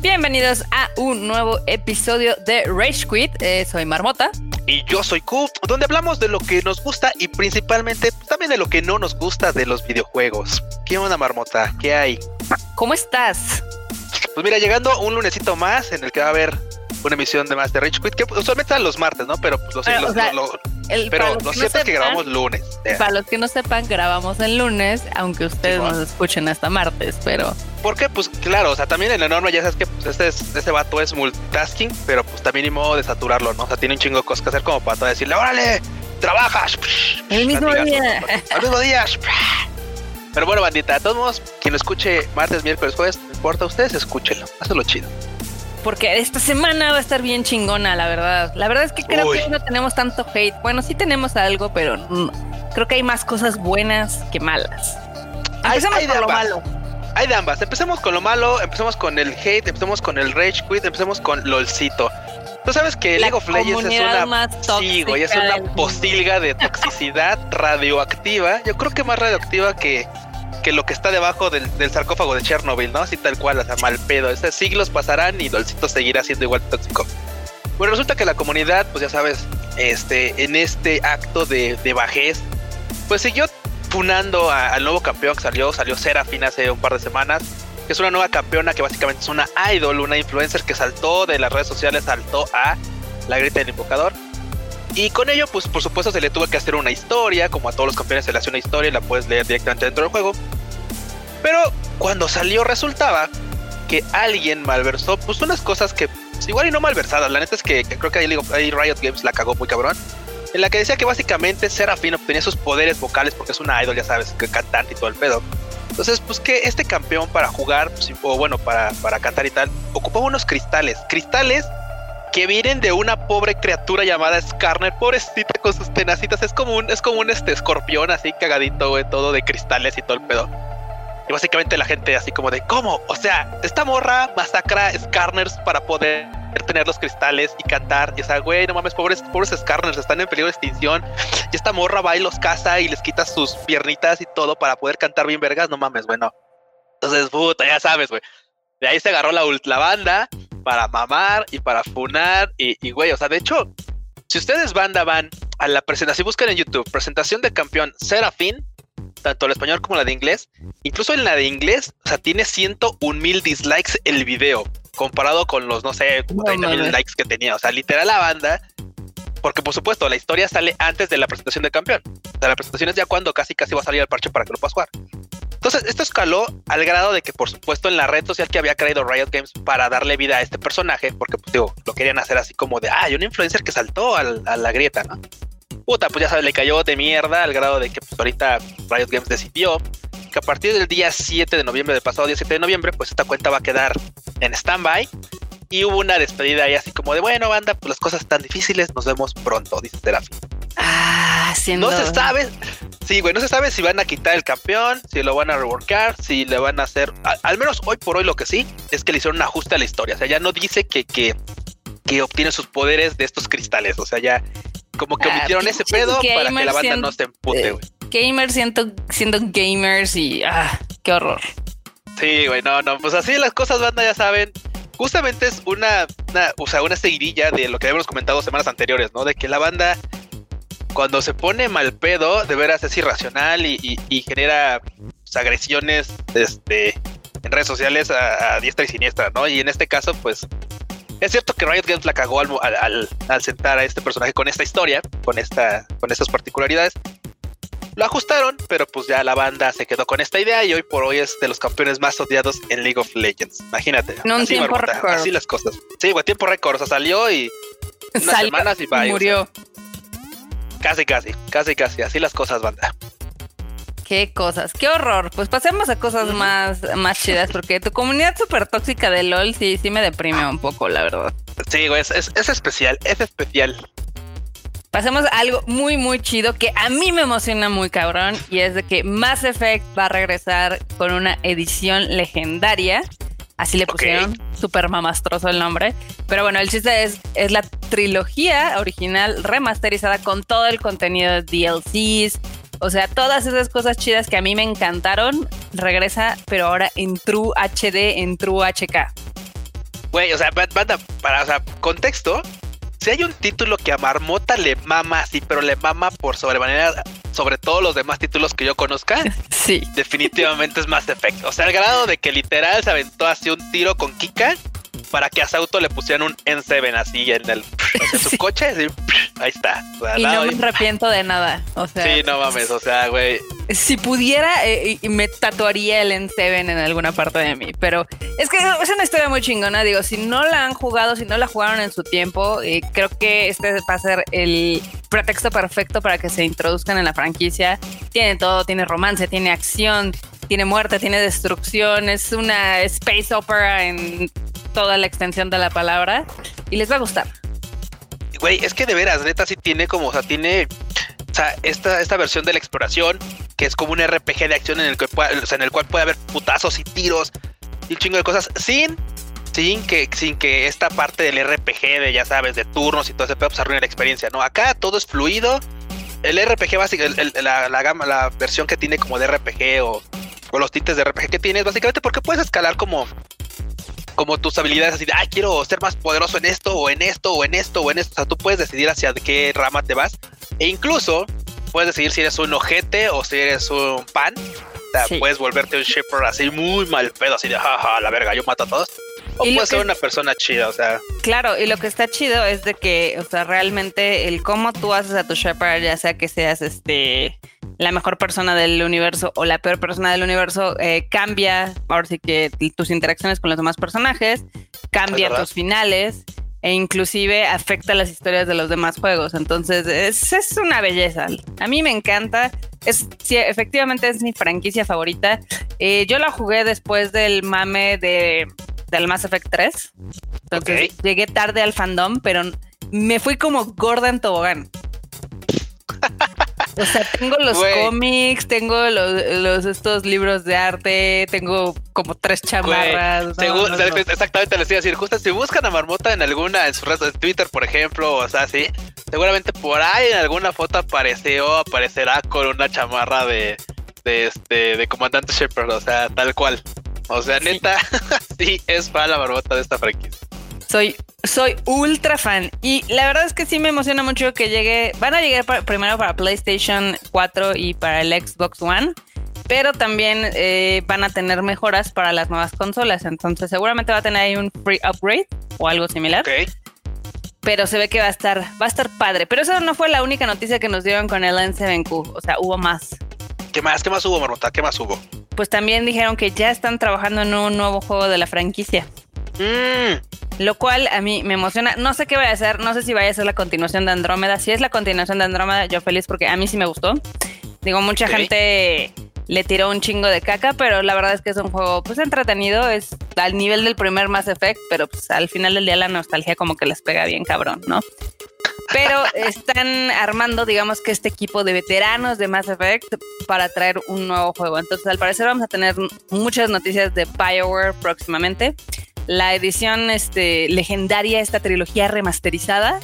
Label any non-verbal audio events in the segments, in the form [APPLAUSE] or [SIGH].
Bienvenidos a un nuevo episodio de Rage Quit. Eh, soy Marmota. Y yo soy Kuf, donde hablamos de lo que nos gusta y principalmente también de lo que no nos gusta de los videojuegos. ¿Qué onda, Marmota? ¿Qué hay? ¿Cómo estás? Pues mira, llegando un lunesito más en el que va a haber una emisión de más de Rage Quit, que usualmente están los martes, ¿no? Pero pues, los, Pero, los- o sea, lo- El- pero los lo cierto no es que sepan- grabamos lunes. Para los que no sepan, grabamos el lunes, aunque ustedes nos escuchen hasta martes, pero ¿Por qué? Pues claro, o sea, también en la norma ya sabes que pues, este, es- este vato es multitasking, pero pues también ni modo de saturarlo, ¿no? O sea, tiene un chingo de cosas que hacer como para todo decirle, órale, trabajas. El mismo día. Al mismo día. Pero bueno, bandita, de todos modos, quien lo escuche martes, miércoles, jueves, no importa, ustedes escúchenlo, hazlo chido. porque esta semana va a estar bien chingona, la verdad. La verdad es que creo Uy. que no tenemos tanto hate. Bueno, sí tenemos algo, pero creo que hay más cosas buenas que malas. Hay- Empecemos hay por lo ambas. malo. Hay de ambas, empecemos con lo malo, empecemos con el hate, empecemos con el rage quit, empecemos con LOLcito. Tú sabes que League of Legends es una Sí, güey, es una posilga de [LAUGHS] toxicidad radioactiva. Yo creo que más radioactiva que, que lo que está debajo del, del sarcófago de Chernobyl, ¿no? Así tal cual, o sea, mal pedo. Estos siglos pasarán y Dolcito seguirá siendo igual de tóxico. Bueno, resulta que la comunidad, pues ya sabes, este, en este acto de, de bajez, pues siguió funando a- al nuevo campeón que salió, salió Serafin hace un par de semanas, que es una nueva campeona que básicamente es una idol, una influencer que saltó de las redes sociales, saltó a la grita del invocador. Y con ello, pues por supuesto se le tuvo que hacer una historia, como a todos los campeones se le hace una historia y la puedes leer directamente dentro del juego. Pero cuando salió resultaba que alguien malversó pues unas cosas que pues, igual y no malversadas, la neta es que, creo que ahí, ahí Riot Games la cagó muy cabrón. En la que decía que básicamente Serafin obtenía sus poderes vocales porque es una idol, ya sabes, que cantante y todo el pedo. Entonces, pues que este campeón para jugar, pues, o bueno, para, para cantar y tal, ocupaba unos cristales. Cristales que vienen de una pobre criatura llamada Skarner, pobrecita con sus tenacitas. Es como un, es como un este escorpión así cagadito, güey, todo de cristales y todo el pedo. Y básicamente la gente así como de, ¿cómo? O sea, esta morra masacra Skarners para poder tener los cristales y cantar. Y o sea, güey, no mames, pobres, pobres Skarners están en peligro de extinción. Y esta morra va y los caza y les quita sus piernitas y todo para poder cantar bien vergas. No mames, güey, no. Entonces, puta, ya sabes, güey. De ahí se agarró la, la banda para mamar y para funar. Y, güey, o sea, de hecho, si ustedes banda van a la presentación, buscan en YouTube, presentación de campeón Serafín, tanto la español como la de inglés, incluso en la de inglés, o sea, tiene 101 mil dislikes el video, comparado con los, no sé, No 30 mil likes que tenía. O sea, literal la banda, porque por supuesto, la historia sale antes de la presentación de campeón. O sea, la presentación es ya cuando casi casi va a salir el parche para que lo puedas jugar. Entonces, esto escaló al grado de que, por supuesto, en la red social que había creado Riot Games para darle vida a este personaje, porque pues, digo, lo querían hacer así como de, ah, hay un influencer que saltó al- a la grieta, ¿no? Puta, pues ya sabes, le cayó de mierda al grado de que pues, ahorita Riot Games decidió que a partir del día 7 de noviembre, del pasado día 7 de noviembre, pues esta cuenta va a quedar en stand-by. Y hubo una despedida ahí así como de, bueno, banda, pues las cosas están difíciles, nos vemos pronto, dice Serafín. Ah, siendo... No se sabe. Sí, güey, no se sabe si van a quitar el campeón, si lo van a reworkar, si le van a hacer. al menos hoy por hoy lo que sí es que le hicieron un ajuste a la historia. O sea, ya no dice que, que, que obtiene sus poderes de estos cristales. O sea, ya como que Ah, omitieron ese pedo para que la banda siendo- no se empute, eh, güey. Gamers siendo, siendo gamers y... Ah, qué horror. Sí, güey, no, no, pues así las cosas, banda, ya saben. Justamente es una, una, o sea, una seguidilla de lo que habíamos comentado semanas anteriores, ¿no? De que la banda, cuando se pone mal pedo, de veras es irracional y, y- genera pues, agresiones este, en redes sociales a, a diestra y siniestra, ¿no? Y en este caso, pues, es cierto que Riot Games la cagó al, al- al sentar a este personaje con esta historia, con, esta, con estas particularidades. Lo ajustaron, pero pues ya la banda se quedó con esta idea y hoy por hoy es de los campeones más odiados en League of Legends. Imagínate. En un así, tiempo Marmota, récord. Así las cosas. Sí, güey, tiempo récord. O sea, salió y unas semanas y bye, o murió. casi, casi, casi, casi. Así las cosas, banda. Qué cosas, qué horror. Pues pasemos a cosas más, más chidas, porque tu comunidad súper tóxica de LOL sí, sí me deprime un poco, la verdad. Sí, güey, es, es, es especial, es especial. Pasemos a algo muy, muy chido que a mí me emociona muy cabrón y es de que Mass Effect va a regresar con una edición legendaria. Así le pusieron, súper mamastroso el nombre. Pero bueno, el chiste es, es la trilogía original remasterizada con todo el contenido de DLCs. O sea, todas esas cosas chidas que a mí me encantaron, regresa, pero ahora en True HD, en True HK. Güey, o sea, banda, para, o sea, contexto, si hay un título que a Marmota le mama, sí, pero le mama por sobremanera sobre todos los demás títulos que yo conozca, [LAUGHS] sí. definitivamente es Mass Effect. O sea, al grado de que literal se aventó así un tiro con Kika para que a su auto le pusieran un N7 así en el en su [LAUGHS] coche, ahí está. y no me arrepiento de nada. O sea, sí, no mames, o sea, güey. Si pudiera, eh, me tatuaría el N7 en alguna parte de mí, pero es que es una historia muy chingona. Digo, si no la han jugado, si no la jugaron en su tiempo, eh, creo que este va a ser el pretexto perfecto para que se introduzcan en la franquicia. Tiene todo, tiene romance, tiene acción, tiene muerte, tiene destrucción, es una space opera en toda la extensión de la palabra y les va a gustar. Güey, es que de veras, neta, sí tiene como, o sea, tiene, o sea, esta, esta versión de la exploración, que es como un RPG de acción en el, que puede, en el cual puede haber putazos y tiros y un chingo de cosas, sin, sin que, sin que esta parte del RPG de, ya sabes, de turnos y todo ese pedo, pues arruine la experiencia, ¿no? Acá todo es fluido. El RPG básico, la, la, gama, la versión que tiene como de RPG o, o los tintes de RPG que tiene, básicamente porque puedes escalar como como tus habilidades así de, ah, quiero ser más poderoso en esto o en esto o en esto o en esto. O sea, tú puedes decidir hacia qué rama te vas. E incluso puedes decidir si eres un ojete o si eres un pan. O sea, puedes volverte un shipper así muy mal pedo, así de, jaja, la verga, yo mato a todos. O puedes ser una persona chida, o sea. Claro, y lo que está chido es de que, o sea, realmente el cómo tú haces a tu Shepard, ya sea que seas este la mejor persona del universo o la peor persona del universo, eh, cambia, ahora sí que tus interacciones con los demás personajes, cambia tus finales e inclusive afecta las historias de los demás juegos. Entonces es, es una belleza. A mí me encanta. Es, sí, efectivamente es mi franquicia favorita. Eh, yo la jugué después del mame de del Mass Effect 3. Entonces llegué tarde al fandom, pero me fui como gorda en tobogán. O sea, tengo los cómics, tengo los, estos libros de arte, tengo como tres chamarras. exactamente, les iba a decir, justo si buscan a Marmota en alguna, en su red de Twitter, por ejemplo, o sea, sí, seguramente por ahí en alguna foto apareció, aparecerá con una chamarra de, de este, de Comandante Shepard, o sea, tal cual. O sea, neta, [LAUGHS] sí es para la barbota de esta franquicia. Soy, soy ultra fan. Y la verdad es que sí me emociona mucho que llegue. Van a llegar primero para PlayStation 4 y para el Xbox One. Pero también eh, van a tener mejoras para las nuevas consolas. Entonces, seguramente va a tener ahí un free upgrade o algo similar. Ok. Pero se ve que va a estar, va a estar padre. Pero esa no fue la única noticia que nos dieron con el N7Q. O sea, hubo más. ¿Qué más? ¿Qué más hubo, Marmota? ¿Qué más hubo? Pues también dijeron que ya están trabajando en un nuevo juego de la franquicia. Mm. Lo cual a mí me emociona. No sé qué vaya a ser, no sé si vaya a ser la continuación de Andrómeda. Si es la continuación de Andrómeda, yo feliz porque a mí sí me gustó. Digo, mucha gente le tiró un chingo de caca, pero la verdad es que es un juego pues entretenido, es al nivel del primer Mass Effect, pero pues al final del día la nostalgia como que les pega bien cabrón, ¿no? Pero están armando, digamos que este equipo de veteranos de Mass Effect para traer un nuevo juego. Entonces, al parecer vamos a tener muchas noticias de BioWare próximamente. La edición este, legendaria, esta trilogía remasterizada,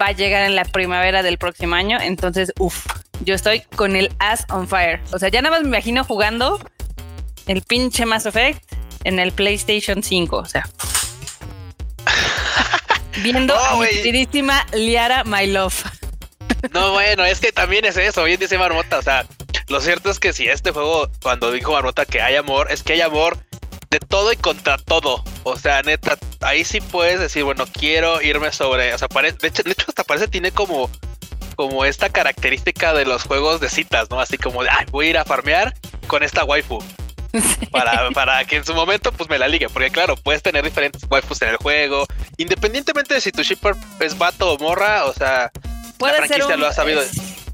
va a llegar en la primavera del próximo año. Entonces, uff, yo estoy con el ass on fire. O sea, ya nada más me imagino jugando el pinche Mass Effect en el PlayStation 5. O sea, viendo a mi queridísima Liara My Love. No, bueno, es que también es eso, bien dice Marmota. O sea, lo cierto es que si este juego, cuando dijo Marmota que hay amor, es que hay amor de todo y contra todo. O sea, neta, ahí sí puedes decir, bueno, quiero irme sobre. O sea, parece, de, hecho, de hecho, hasta parece tiene como, como esta característica de los juegos de citas, ¿no? Así como de, ay, voy a ir a farmear con esta waifu. [LAUGHS] Para, para que en su momento pues me la ligue, porque claro, puedes tener diferentes waifus en el juego, independientemente de si tu shipper es vato o morra, o sea, puede ser un, lo ha sabido.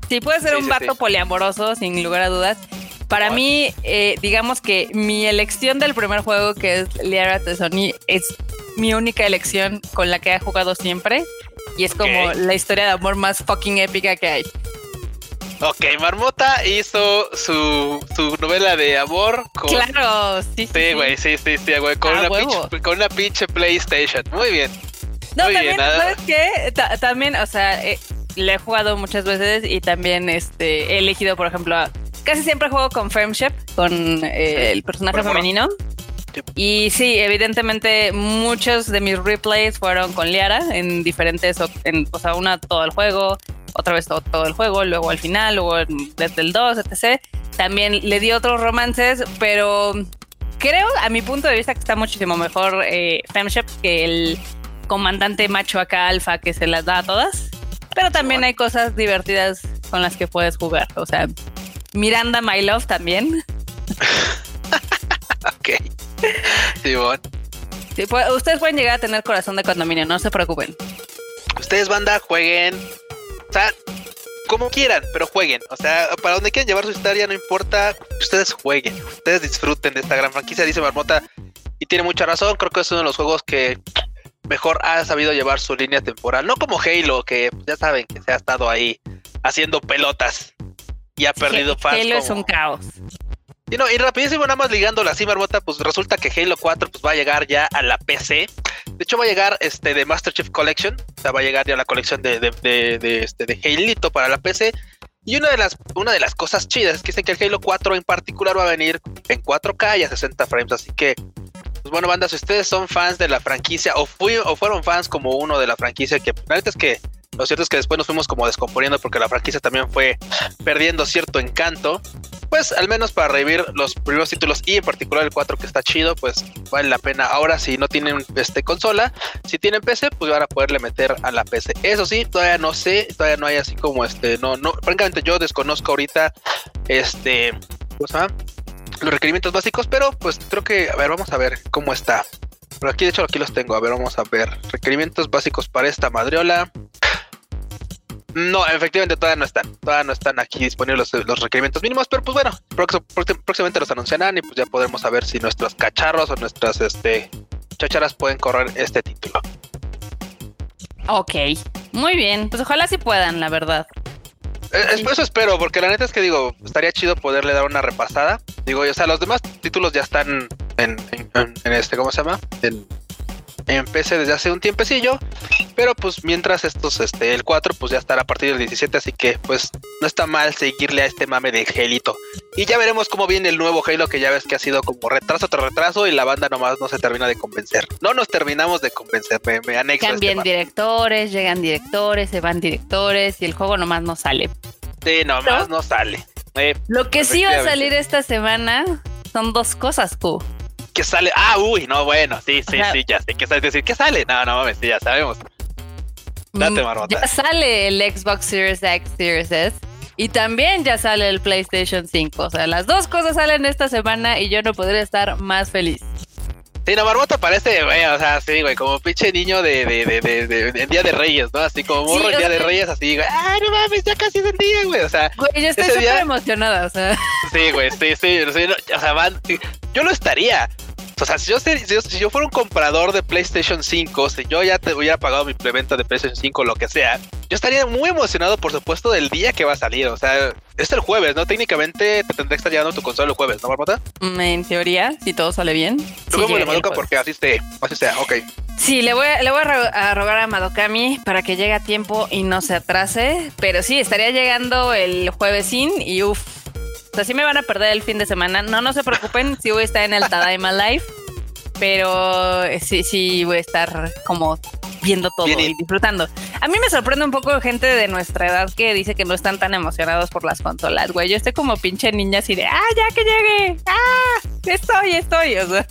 Sí, puede ser un vato poliamoroso, sin lugar a dudas, para mí, eh, digamos que mi elección del primer juego, que es Liara Tesoni, es mi única elección con la que he jugado siempre. Y es como la historia de amor más fucking épica que hay. Ok, Marmota hizo su, su novela de amor con. Claro, sí. Sí, güey, sí, sí, sí, güey. Con, ah, una pinche, con una pinche PlayStation. Muy bien. No, también, ¿sabes qué? también, o sea, eh, le he jugado muchas veces y también este, he elegido, por ejemplo, casi siempre juego con Friendship, con eh, el personaje femenino. Y sí, evidentemente muchos de mis replays fueron con Liara en diferentes, en, o sea, una todo el juego, otra vez todo, el juego, luego al final, luego desde el 2, etc. También le di otros romances, pero creo, a mi punto de vista, que está muchísimo mejor eh, Femshep que el comandante macho acá alfa que se las da a todas. Pero también hay cosas divertidas con las que puedes jugar. O sea, Miranda My Love también. [LAUGHS] ok. Sí, bueno. sí, ustedes pueden llegar a tener corazón de condominio, no se preocupen. Ustedes, banda, jueguen. O sea, como quieran, pero jueguen. O sea, para donde quieran llevar su historia, no importa. Ustedes jueguen. Ustedes disfruten de esta gran franquicia, dice Marmota. Y tiene mucha razón. Creo que es uno de los juegos que mejor ha sabido llevar su línea temporal. No como Halo, que ya saben que se ha estado ahí haciendo pelotas y ha perdido fans. Halo es un caos. Y, no, y rapidísimo, nada más ligando la Marmota, pues resulta que Halo 4 pues, va a llegar ya a la PC. De hecho, va a llegar este de Master Chief Collection. O sea, va a llegar ya la colección de, de, de, este, de Halo para la PC. Y una de las, una de las cosas chidas es que dicen que el Halo 4 en particular va a venir en 4K y a 60 frames. Así que, pues bueno, banda, si ustedes son fans de la franquicia o, fui, o fueron fans como uno de la franquicia, que la es que lo cierto es que después nos fuimos como descomponiendo porque la franquicia también fue perdiendo cierto encanto. Pues al menos para revivir los primeros títulos y en particular el 4 que está chido, pues vale la pena. Ahora si no tienen este consola, si tienen PC, pues van a poderle meter a la PC. Eso sí, todavía no sé, todavía no hay así como este, no, no, francamente yo desconozco ahorita este, ¿cómo Los requerimientos básicos, pero pues creo que, a ver, vamos a ver cómo está. Pero aquí de hecho aquí los tengo, a ver, vamos a ver. Requerimientos básicos para esta madriola. No, efectivamente todavía no están. Todavía no están aquí disponibles los, requerimientos mínimos, pero pues bueno, próximamente los anunciarán y pues ya podremos saber si nuestros cacharros o nuestras este, chacharas pueden correr este título. Ok, muy bien. Pues ojalá sí puedan, la verdad. Eh, eso espero, porque la neta es que digo, estaría chido poderle dar una repasada. Digo, o sea, los demás títulos ya están en, en este, ¿cómo se llama? En, en PC desde hace un tiempecillo. Pero pues mientras estos, este, el 4, pues ya estará a partir del 17, así que pues no está mal seguirle a este mame de Halo. Y ya veremos cómo viene el nuevo Halo, que ya ves que ha sido como retraso tras retraso y la banda nomás no se termina de convencer. No nos terminamos de convencer, me, me anexo. Cambian este directores, llegan directores, se van directores y el juego nomás no sale. Sí, nomás no, sale. Eh, Lo que sí va a salir esta semana son dos cosas, Q que sale. Ah, uy, no, bueno, sí, sí, sí, ya sé. ¿Qué sabes decir? ¿Qué sale? No, no mames, sí, ya sabemos. Date, mm, marmota. Ya sale el Xbox Series X, Series S. Y también ya sale el PlayStation 5. O sea, las dos cosas salen esta semana y yo no podría estar más feliz. Sí, no, Marmota parece, güey, o sea, sí, güey, como pinche niño de, de, de, de, de, Día de Reyes, ¿no? Así como morro en Día de Reyes, así, güey, ah, no mames, ya casi es el día, güey, o sea. Güey, yo estoy súper emocionada, o sea. Sí, güey, sí, sí, sí o sea, van, yo lo estaría, o sea, si yo, si yo, fuera un comprador de PlayStation 5, si yo ya te hubiera pagado mi preventa de PlayStation 5, lo que sea, yo estaría muy emocionado, por supuesto, del día que va a salir. O sea, es el jueves, ¿no? Técnicamente te tendré que estar llegando tu consola el jueves, ¿no, Marmota? Mm, en teoría, si todo sale bien. Tú sí como porque así esté, así sea, ok. Sí, le voy, a, le voy a, rogar a Madokami para que llegue a tiempo y no se atrase. Pero sí, estaría llegando el juevesín y uff o sea, sí me van a perder el fin de semana. No, no se preocupen, sí voy a estar en el Tadaima Live, pero eh, sí, sí voy a estar como viendo todo y disfrutando. A mí me sorprende un poco gente de nuestra edad que dice que no están tan emocionados por las consolas, güey. Yo estoy como pinche niña así de, ah, ya que llegue, ah, estoy, estoy, o sea.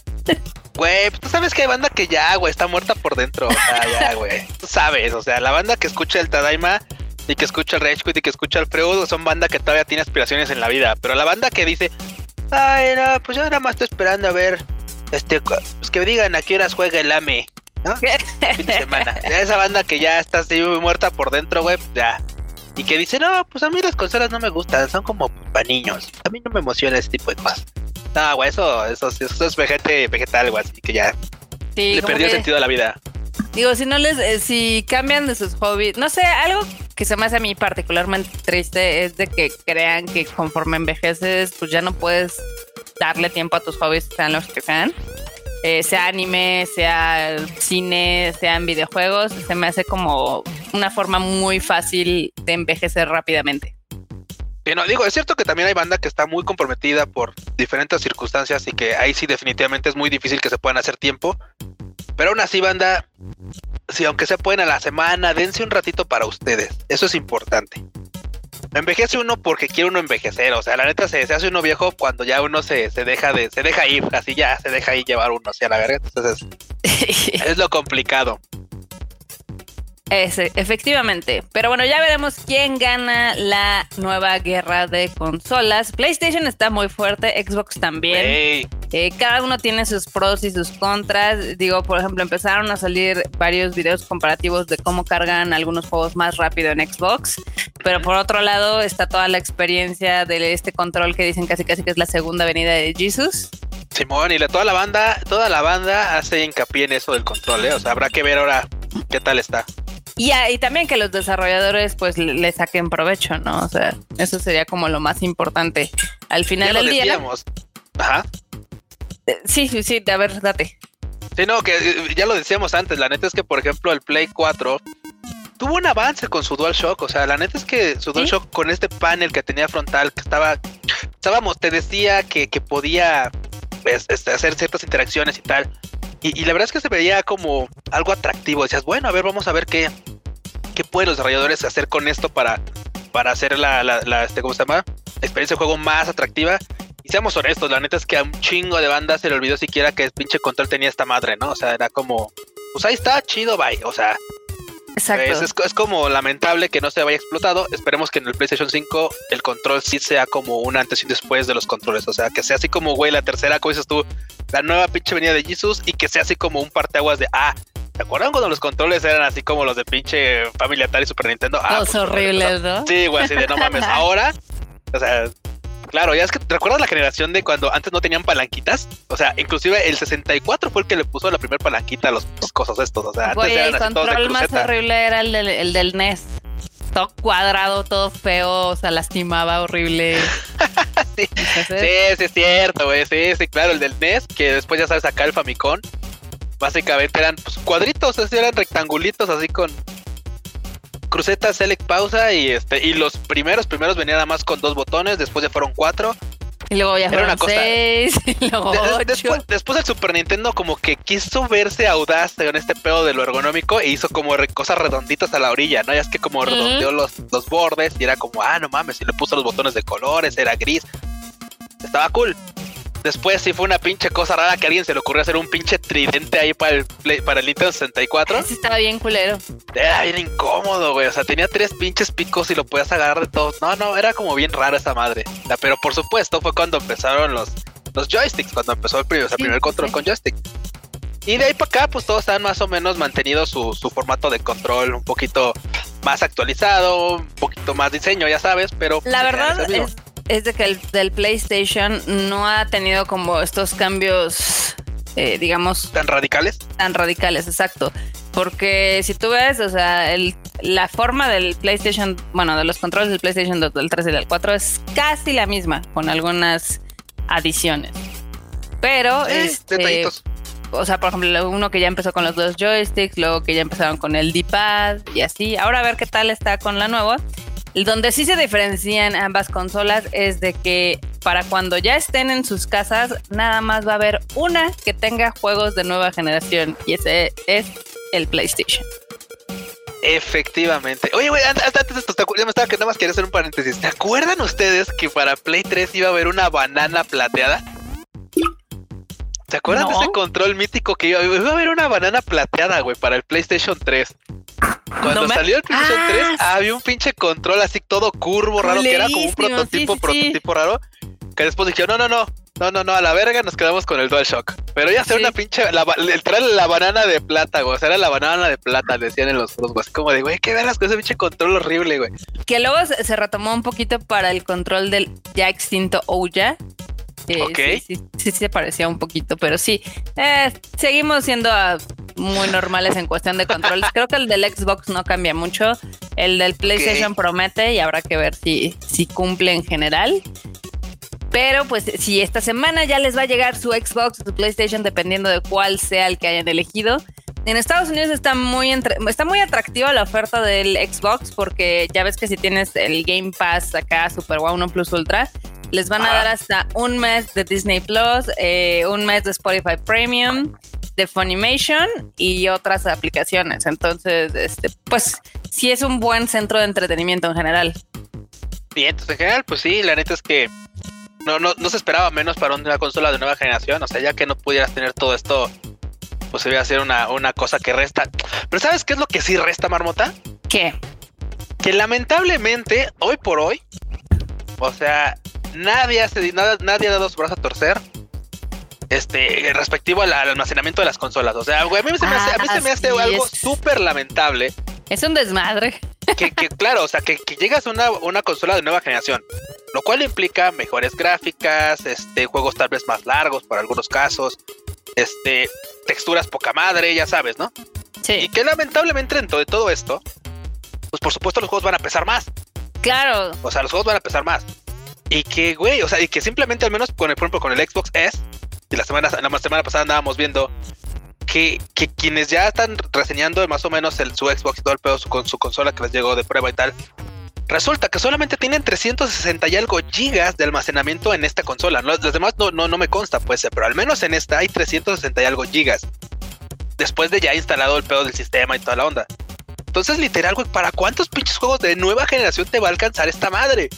Güey, pues tú sabes que hay banda que ya, güey, está muerta por dentro. O sea, ya, güey. Tú sabes, o sea, la banda que escucha el Tadaima y que escucha el Rage Quit y que escucha el Freud son banda que todavía tiene aspiraciones en la vida. Pero la banda que dice, ay, no, pues yo nada más estoy esperando a ver, este, pues que digan a qué horas juega el AME, ¿no? [LAUGHS] fin de semana. Esa banda que ya está así muerta por dentro, güey, ya. Y que dice, no, pues a mí las consolas no me gustan, son como para niños. A mí no me emociona ese tipo de cosas. No, güey, eso, eso, eso es vegetal, güey, así que ya. Sí, le perdió el sentido a la vida. Digo, si no les, eh, si cambian de sus hobbies, no sé, algo que se me hace a mí particularmente triste es de que crean que conforme envejeces, pues ya no puedes darle tiempo a tus hobbies, sean los que sean. Eh, sea anime, sea cine, sean videojuegos, se me hace como una forma muy fácil de envejecer rápidamente. Y no, digo, es cierto que también hay banda que está muy comprometida por diferentes circunstancias y que ahí sí definitivamente es muy difícil que se puedan hacer tiempo. Pero aún así, banda, si aunque se pueden a la semana, dense un ratito para ustedes. Eso es importante. Envejece uno porque quiere uno envejecer. O sea, la neta se, hace uno viejo cuando ya uno se, deja de, se deja ir, así ya se deja ir llevar uno hacia la verga. Entonces es [LAUGHS] lo complicado. Ese, efectivamente. Pero bueno, ya veremos quién gana la nueva guerra de consolas. PlayStation está muy fuerte, Xbox también. Eh, cada uno tiene sus pros y sus contras. Digo, por ejemplo, empezaron a salir varios videos comparativos de cómo cargan algunos juegos más rápido en Xbox. Pero por otro lado está toda la experiencia de este control que dicen casi casi que es la segunda venida de Jesus. Simón, y la, toda la banda, toda la banda hace hincapié en eso del control, ¿eh? O sea, habrá que ver ahora qué tal está. Y, también que los desarrolladores pues le, saquen provecho, ¿no? O sea, eso sería como lo más importante. Al final del día. Ajá. Eh, sí, sí, sí, a ver, date. Sí, no, que eh, ya lo decíamos antes, la neta es que por ejemplo el Play 4 tuvo un avance con su DualShock, o sea, la neta es que su DualShock con este panel que tenía frontal, que estaba, estábamos, te decía que, que podía pues, este, hacer ciertas interacciones y tal. Y, la verdad es que se veía como algo atractivo. Decías, bueno, a ver, vamos a ver qué, qué pueden los desarrolladores hacer con esto para, para hacer la, la, este, ¿cómo se llama? experiencia de juego más atractiva. Y seamos honestos, la neta es que a un chingo de bandas se le olvidó siquiera que el pinche control tenía esta madre, ¿no? O sea, era como, pues ahí está, chido, bye. O sea, Exacto. Es, como lamentable que no se haya explotado. Esperemos que en el PlayStation 5 el control sí sea como un antes y un después de los controles. O sea, que sea así como, güey, la tercera, como dices tú, la nueva pinche venida de Jesus y que sea así como un parteaguas de, ah, ¿te acuerdan cuando los controles eran así como los de pinche Family Atari Super Nintendo? Ah, pues, horribles, ¿no? Sí, güey, así de no mames. [LAUGHS] Ahora, o sea, Claro, ya es que recuerdas la generación de cuando antes no tenían palanquitas, o sea, inclusive el 64 fue el que le puso la primera palanquita a los, cosas estos, o sea, antes eran el control más horrible era el del, el del NES. Todo cuadrado, todo feo, o sea, lastimaba horrible. [LAUGHS] sí, sí, es cierto, güey. Sí, sí, claro, el del NES, que después ya sabes acá el Famicom. Básicamente eran pues, cuadritos, así eran rectangulitos, así con cruceta, select, pausa y este y los primeros primeros venían nada más con dos botones, después ya fueron cuatro. Y luego ya fueron seis, [LAUGHS] y luego Después, después, el Super Nintendo como que quiso verse audaz con este pedo de lo ergonómico e hizo como cosas redonditas a la orilla, ¿no? Ya es que como redondeó los, los bordes y era como, ah, no mames, y le puso los botones de colores, era gris. Estaba cool. Después sí fue una pinche cosa rara que a alguien se le ocurrió hacer un pinche tridente ahí para el, para el Nintendo 64. Sí, estaba bien culero. Era bien incómodo, güey. O sea, tenía tres pinches picos y lo podías agarrar de todos. No, no, era como bien rara esa madre. Pero por supuesto fue cuando empezaron los, los joysticks, cuando empezó el primer, primer control con joystick. Y de ahí para acá, pues todos han más o menos mantenido su, su formato de control un poquito más actualizado, un poquito más diseño, ya sabes, pero... La verdad es, es de que el del PlayStation no ha tenido como estos cambios, eh, digamos... ¿Tan radicales? Tan radicales, exacto. Porque si tú ves, o sea, el, la forma del PlayStation, bueno, de los controles del PlayStation 2, del 3 y del 4 es casi la misma, con algunas adiciones. Pero, este, o sea, por ejemplo, uno que ya empezó con los dos joysticks, luego que ya empezaron con el D-pad y así. Ahora a ver qué tal está con la nueva. Donde sí se diferencian ambas consolas es de que para cuando ya estén en sus casas, nada más va a haber una que tenga juegos de nueva generación y ese es el PlayStation. Efectivamente. Oye, güey, antes de esto, ya me estaba que nada más quería hacer un paréntesis. ¿Te acuerdan ustedes que para Play 3 iba a haber una banana plateada? ¿Se acuerdan de ese control mítico que iba, iba, a haber una banana plateada, güey, para el PlayStation 3? Cuando salió el PlayStation 3, ah, había un pinche control así todo curvo, raro, que era como un prototipo, prototipo raro. Que después dijeron, no, no, no, no, no, no, a la verga nos quedamos con el DualShock. Pero ya sea una pinche, la, la banana de plata, güey. O sea, era la banana de plata, decían en los foros, güey. Como de, güey, qué verás con ese pinche control horrible, güey. Que luego se retomó un poquito para el control del ya extinto Ouya, Sí, sí, se parecía un poquito, pero sí. Eh, seguimos siendo ah, muy normales en cuestión de controles. [LAUGHS] Creo que el del Xbox no cambia mucho. El del PlayStation promete y habrá que ver si, si cumple en general. Pero pues si esta semana ya les va a llegar su Xbox o su PlayStation, dependiendo de cuál sea el que hayan elegido, en Estados Unidos está muy está muy atractiva la oferta del Xbox porque ya ves que si tienes el Game Pass acá Super Wow 1 Plus Ultra les van a dar hasta un mes de Disney Plus, eh, un mes de Spotify Premium, de Funimation y otras aplicaciones. Entonces, este, pues sí es un buen centro de entretenimiento en general. Bien, entonces en general, pues sí, la neta es que no, no, no se esperaba menos para una consola de nueva generación. O sea, ya que no pudieras tener todo esto pues se ve hacer una, una cosa que resta. Pero ¿sabes qué es lo que sí resta, Marmota? ¿Qué? Que lamentablemente, hoy por hoy, o sea, nadie hace nada, nadie ha dado su brazo a torcer. Este, respectivo al, almacenamiento de las consolas. O sea, güey, a mí se me hace, a mí se me hace algo súper lamentable. Es un desmadre. Que, que [LAUGHS] claro, o sea, que, que llegas a una, una, consola de nueva generación, lo cual implica mejores gráficas, este, juegos tal vez más largos para algunos casos, este, texturas poca madre, ya sabes, ¿no? Sí. Y que lamentablemente dentro de todo esto, pues por supuesto los juegos van a pesar más. Claro. O sea, los juegos van a pesar más. Y que, güey, o sea, y que simplemente al menos, con el, por ejemplo, con el Xbox S, y la semana, la semana pasada andábamos viendo que, que quienes ya están reseñando más o menos su Xbox y todo el pedo con su consola que les llegó de prueba y tal, Resulta que solamente tienen 360 y algo gigas de almacenamiento en esta consola. Los demás no, no, no me consta, pues, pero al menos en esta hay 360 y algo gigas. Después de ya instalado el pedo del sistema y toda la onda. Entonces, literal, güey, ¿para cuántos pinches juegos de nueva generación te va a alcanzar esta madre?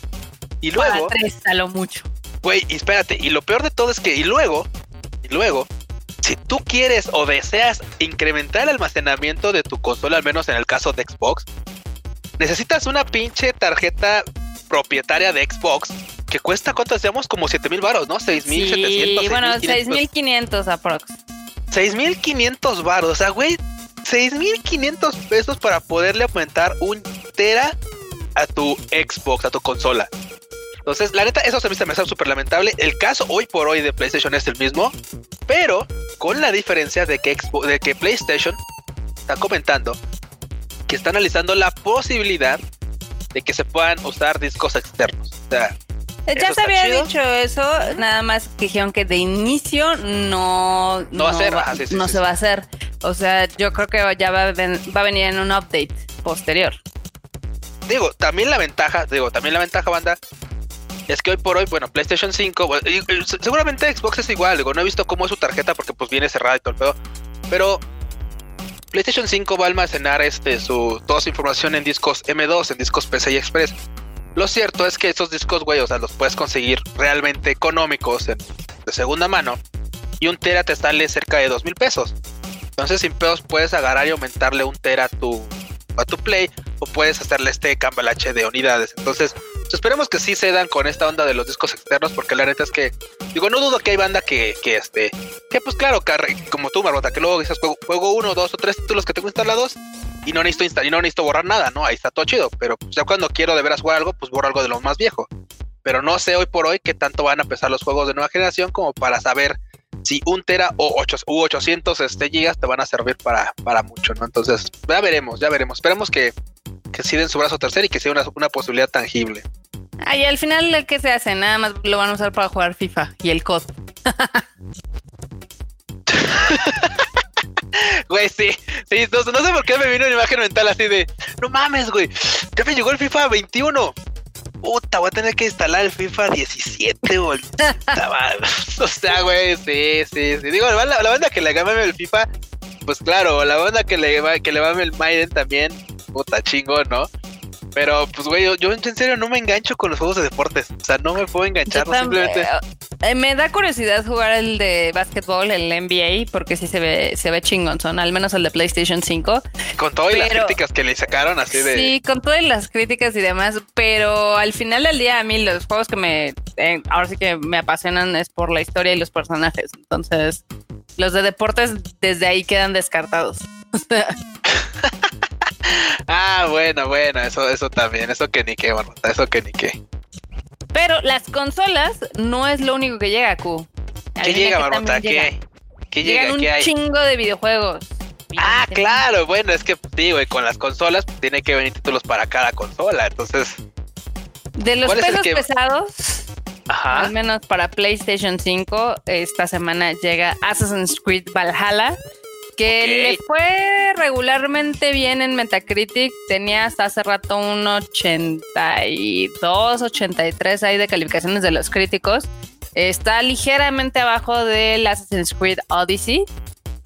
Y luego. Para tres, a lo mucho. Güey, espérate, y lo peor de todo es que, y luego, y luego, si tú quieres o deseas incrementar el almacenamiento de tu consola, al menos en el caso de Xbox, necesitas una pinche tarjeta propietaria de Xbox que cuesta, ¿cuánto decíamos? Como 7 mil baros, ¿no? 6 mil sí, bueno, 6 mil 500 aprox. 6 mil 500 baros, o sea, güey, 6 mil 500 pesos para poderle aumentar un tera a tu Xbox, a tu consola. Entonces, la neta, eso se me hace súper lamentable. El caso hoy por hoy de PlayStation es el mismo, pero con la diferencia de que, Xbox, de que PlayStation está comentando está analizando la posibilidad de que se puedan usar discos externos. O sea, eh, ya se había dicho eso, nada más que dijeron que de inicio no, no, va, no se va a hacer. O sea, yo creo que ya va, va, a venir en un update posterior. Digo, también la ventaja, digo, también la ventaja, banda, es que hoy por hoy, bueno, PlayStation 5, seguramente Xbox es igual, digo, no he visto cómo es su tarjeta porque pues viene cerrada y todo el pedo, pero PlayStation 5 va a almacenar este, su, toda su información en discos M2, en discos PCI Express. Lo cierto es que esos discos, güey, o sea, los puedes conseguir realmente económicos de segunda mano. Y un tera te sale cerca de dos mil pesos. Entonces, sin pedos, puedes agarrar y aumentarle un tera a tu, a tu Play. O puedes hacerle este cambalache de unidades. Entonces, esperemos que sí se dan con esta onda de los discos externos, porque la neta es que, digo, no dudo que hay banda que, que este, que pues claro, como tú, Marbota, que luego dices, juego, uno, dos o tres títulos que tengo instalados y no necesito instalar, y no necesito borrar nada, ¿no? Ahí está todo chido, pero pues, ya cuando quiero de veras jugar algo, pues borro algo de lo más viejo. Pero no sé hoy por hoy qué tanto van a pesar los juegos de nueva generación como para saber si un tera o ocho, u 800 este, gigas te van a servir para, para mucho, ¿no? Entonces, ya veremos, ya veremos. Esperemos que, que sí den su brazo tercero y que sea una, una posibilidad tangible. Ah, y al final, ¿qué se hace? Nada más lo van a usar para jugar FIFA y el COD. [LAUGHS] Güey, sí, sí, no, sé por qué me vino una imagen mental así de, no mames, güey, ya me llegó el FIFA 21. Puta, voy a tener que instalar el FIFA 17, güey. [LAUGHS] [LAUGHS] o sea, güey, sí, sí, sí. Digo, la, la banda que le game el FIFA, pues claro, la banda que le, que le mame el Maiden también, puta chingón, ¿no? Pero, pues, güey, yo, en serio no me engancho con los juegos de deportes. O sea, no me puedo enganchar. simplemente. Eh, eh, me da curiosidad jugar el de básquetbol, el NBA, porque sí se ve, se ve chingón, son al menos el de PlayStation 5. Con todas las críticas que le sacaron así de. Sí, con todas las críticas y demás. Pero al final del día, a mí los juegos que me. Eh, ahora sí que me apasionan es por la historia y los personajes. Entonces, los de deportes desde ahí quedan descartados. [LAUGHS] ah, bueno, bueno, eso, eso también, eso que ni qué, bueno, eso que ni qué. Pero las consolas no es lo único que llega, Q. ¿Qué llega, Marmota? ¿Qué? ¿Qué llega? un chingo de videojuegos. Ah, claro, bueno, es que sí, güey, con las consolas tiene que venir títulos para cada consola, entonces. De los pesos pesados, al menos para PlayStation 5, esta semana llega Assassin's Creed Valhalla Que le fue regularmente bien en Metacritic. Tenía hasta hace rato un 82, 83 ahí de calificaciones de los críticos. Está ligeramente abajo del Assassin's Creed Odyssey.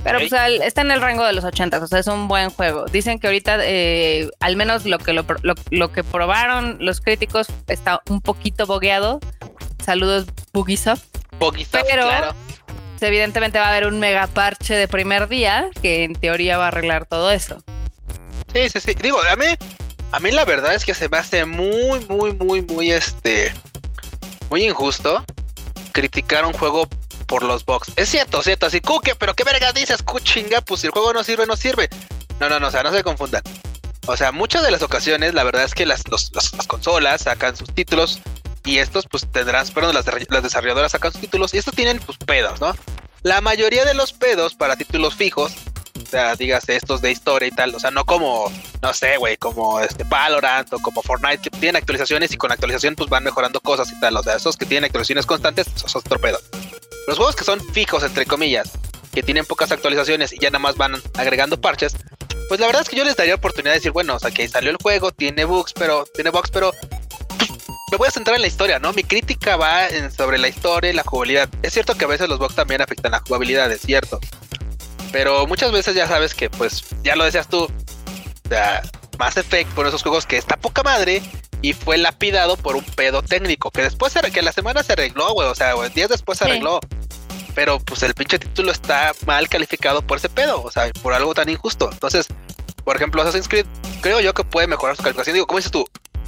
Pero pues, está en el rango de los 80, o sea, es un buen juego. Dicen que ahorita, eh, al menos lo que, lo, que probaron los críticos, está un poquito bogueado. Saludos, Bugisoft. Bugisoft, pero pues, evidentemente va a haber un mega parche de primer día que en teoría va a arreglar todo eso. Sí, sí, sí. Digo, a mí, a mí la verdad es que se me hace muy, muy, muy, muy, este, muy injusto criticar un juego por los bugs. Es cierto, cierto, así, Cuque, pero qué verga dices, chinga, pues si el juego no sirve, no sirve. No, no, no, o sea, no se confundan. O sea, muchas de las ocasiones, la verdad es que las, las consolas sacan sus títulos y estos, pues tendrán, perdón, las, las desarrolladoras sacan sus títulos y estos tienen, pues, pedos, ¿no? La mayoría de los pedos para títulos fijos, o sea, dígase estos de historia y tal, o sea, no como, no sé, güey, como este Valorant o como Fortnite, que tienen actualizaciones y con actualización, pues van mejorando cosas y tal, o sea, esos que tienen actualizaciones constantes, esos son torpedos. Los juegos que son fijos, entre comillas, que tienen pocas actualizaciones y ya nada más van agregando parches, pues la verdad es que yo les daría oportunidad de decir, bueno, o sea, que salió el juego, tiene bugs, pero tiene bugs, pero me voy a centrar en la historia, ¿no? Mi crítica va sobre la historia y la jugabilidad. Es cierto que a veces los bugs también afectan la jugabilidad, es cierto. Pero muchas veces ya sabes que, pues, ya lo decías tú, o sea, Mass Effect por esos juegos que está poca madre y fue lapidado por un pedo técnico que después que la semana se arregló, güey, o sea, días después se arregló. Pero pues el pinche título está mal calificado por ese pedo, o sea, por algo tan injusto. Entonces, por ejemplo, Assassin's Creed, creo yo que puede mejorar su calificación. Digo, ¿cómo dices tú?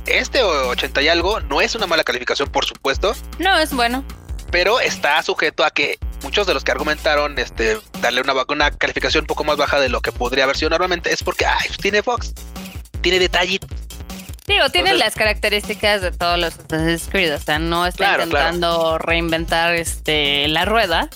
Este 80 y algo no es una mala calificación, por supuesto. No, es bueno. Pero está sujeto a que muchos de los que argumentaron este, darle una, una calificación un poco más baja de lo que podría haber sido normalmente es porque ay, tiene Fox, tiene detallitos Digo, tiene las características de todos los Assassin's Creed, o sea, no está intentando reinventar este la rueda.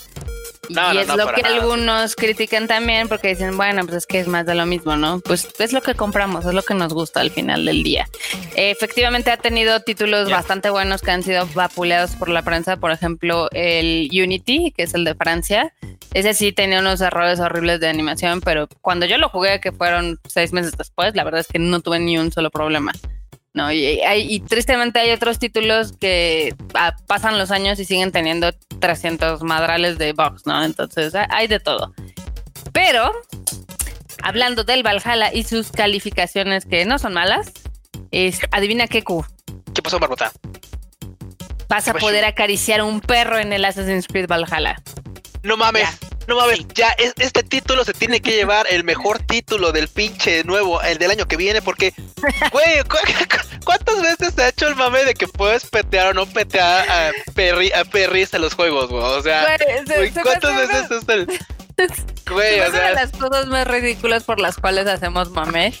Y es lo que algunos critican también porque dicen, bueno, pues es que es más de lo mismo, ¿no? Pues es lo que compramos, es lo que nos gusta al final del día. efectivamente ha tenido títulos bastante buenos que han sido vapuleados por la prensa, por ejemplo, el Unity, que es el de Francia. Ese sí tenía unos errores horribles de animación, pero cuando yo lo jugué, que fueron seis meses después, la verdad es que no tuve ni un solo problema. No, y, tristemente hay otros títulos que ah, pasan los años y siguen teniendo 300 madrales de box, ¿no? Entonces hay de todo. Pero, hablando del Valhalla y sus calificaciones que no son malas, es, adivina qué Q. ¿Qué pasó, Barbota? Vas a poder acariciar un perro en el Assassin's Creed Valhalla. No mames. No mames, ya este título se tiene que llevar el mejor título del pinche nuevo, el del año que viene, porque, güey, ¿cuántas veces se ha hecho el mame de que puedes petear o no petear a, perri, a perris en los juegos, güey? O sea, ¿cuántas veces es el... [LAUGHS] Güey, o sea, de las cosas más ridículas por las cuales hacemos mame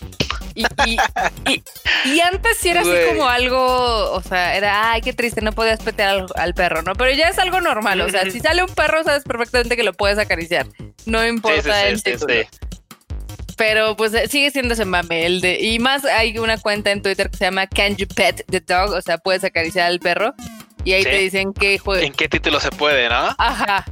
y, y, antes sí era así como algo, o sea, era, ay, qué triste, no podías petear al, perro, ¿no? Pero ya es algo normal, o sea, si sale un perro, sabes perfectamente que lo puedes acariciar. No importa el título. Pero pues eh, sigue siendo ese mame. El de, y más hay una cuenta en Twitter que se llama Can You Pet the Dog? O sea, puedes acariciar al perro. Y ahí te dicen qué juego. ¿En qué título se puede, no? Ajá.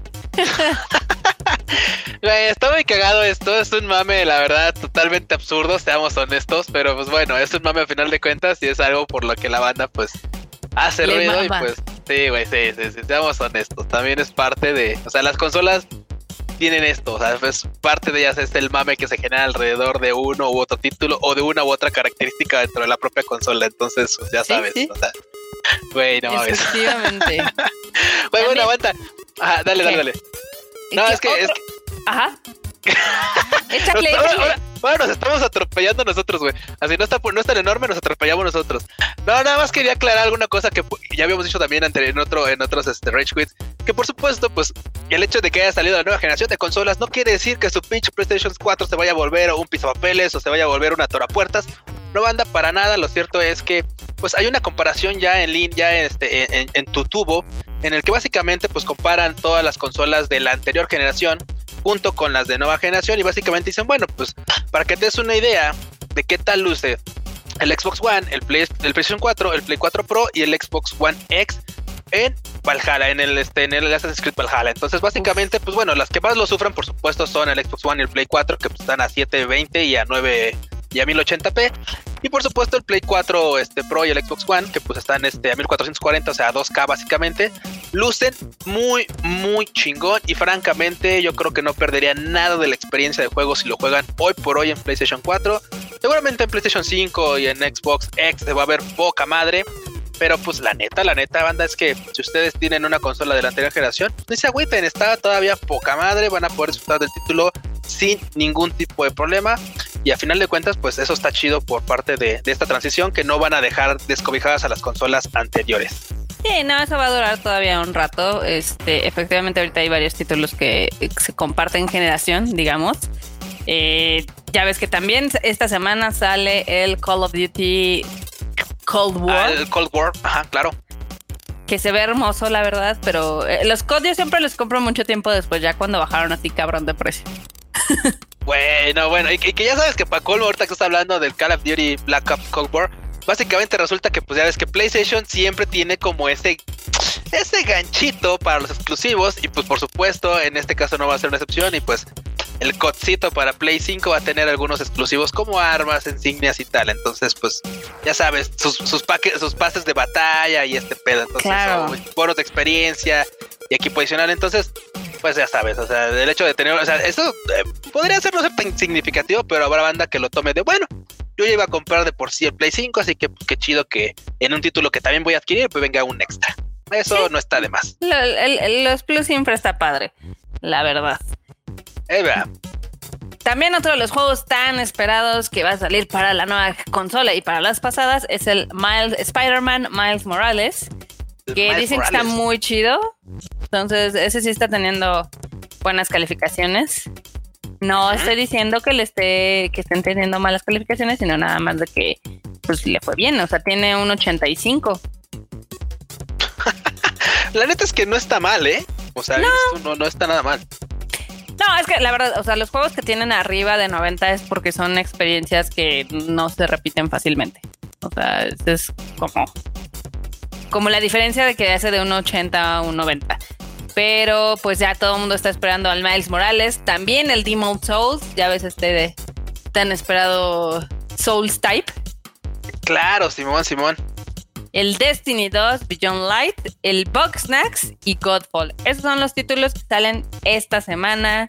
Está muy cagado esto, es un mame, la verdad, totalmente absurdo, seamos honestos, pero pues bueno, es un mame a final de cuentas y es algo por lo que la banda pues hace ruido y pues sí, güey, sí, sí, sí, seamos honestos, también es parte de, o sea, las consolas tienen esto, o sea, es parte de ellas es el mame que se genera alrededor de uno u otro título o de una u otra característica dentro de la propia consola, entonces pues, ya sabes, o sea, güey, no mames. Efectivamente. [LAUGHS] Güey, bueno, aguanta. Ajá, dale, dale, dale. No, es que, es que... Ajá. [LAUGHS] échale, Bueno, nos estamos atropellando nosotros, güey. Así no está, no es tan enorme, nos atropellamos nosotros. No, nada más quería aclarar alguna cosa que ya habíamos dicho también en otro, en otros este, Rage Quits. Que por supuesto, pues, el hecho de que haya salido la nueva generación de consolas no quiere decir que su pinche PlayStation 4 se vaya a volver un pisapapeles o se vaya a volver una torapuertas. No anda para nada. Lo cierto es que, pues, hay una comparación ya en línea, ya este, en, en tu tubo, en el que básicamente, pues, comparan todas las consolas de la anterior generación junto con las de nueva generación y básicamente dicen, bueno, pues para que te des una idea de qué tal luce el Xbox One, el, Play, el PlayStation 4, el Play 4 Pro y el Xbox One X en Valhalla, en el, este, en el Assassin's Creed Valhalla. Entonces, básicamente, pues bueno, las que más lo sufren, por supuesto, son el Xbox One y el Play 4, que pues, están a 720 y a 9 y a 1080p. Y por supuesto el Play 4 este, Pro y el Xbox One, que pues están este, a 1440, o sea, a 2K básicamente, lucen muy, muy chingón. Y francamente yo creo que no perdería nada de la experiencia de juego si lo juegan hoy por hoy en PlayStation 4. Seguramente en PlayStation 5 y en Xbox X se va a ver poca madre. Pero pues la neta, la neta, banda, es que si ustedes tienen una consola de la anterior generación, no se agüiten, está todavía poca madre, van a poder disfrutar del título sin ningún tipo de problema. Y a final de cuentas, pues eso está chido por parte de, esta transición, que no van a dejar descobijadas a las consolas anteriores. Sí, no, eso va a durar todavía un rato. Este, efectivamente, ahorita hay varios títulos que se comparten generación, digamos. Eh, ya ves que también esta semana sale el Call of Duty Cold War. Ah, el Cold War, ajá, claro. Que se ve hermoso, la verdad, pero eh, los COD yo siempre los compro mucho tiempo después, ya cuando bajaron así cabrón de precio. [LAUGHS] Bueno, bueno, y que, ya sabes que para colmo, ahorita que estás hablando del Call of Duty Black Ops Cold War, básicamente resulta que pues ya ves que PlayStation siempre tiene como ese ese ganchito para los exclusivos y pues por supuesto en este caso no va a ser una excepción y pues el codcito para Play 5 va a tener algunos exclusivos como armas, insignias y tal. Entonces, pues, ya sabes, sus, sus, sus pases de batalla y este pedo. Entonces, son bonos de experiencia y equipo adicional. Entonces, pues ya sabes, o sea, el hecho de tener, o sea, eso eh, podría ser no ser tan significativo, pero habrá banda que lo tome de bueno. Yo ya iba a comprar de por sí el Play 5, así que pues, qué chido que en un título que también voy a adquirir, pues venga un extra. Eso no está de más. los Plus siempre está padre, la verdad. También otro de los juegos tan esperados que va a salir para la nueva consola y para las pasadas es el Miles Spider-Man Miles Morales, que dicen que está muy chido. Entonces, ese sí está teniendo buenas calificaciones. No estoy diciendo que le esté, que estén teniendo malas calificaciones, sino nada más de que pues le fue bien. O sea, tiene un 85. [LAUGHS] la neta es que no está mal, ¿eh? O sea, no, no, está nada mal. No, es que la verdad, o sea, los juegos que tienen arriba de 90 es porque son experiencias que no se repiten fácilmente. O sea, es como, como la diferencia de que hace de un 80 a un 90. Pero pues ya todo el mundo está esperando al Miles Morales. También el Demon Souls. Ya ves este de tan esperado Souls Type. Claro, Simón, Simón. El Destiny 2, Beyond Light, el Bug Snacks y Godfall. Esos son los títulos que salen esta semana.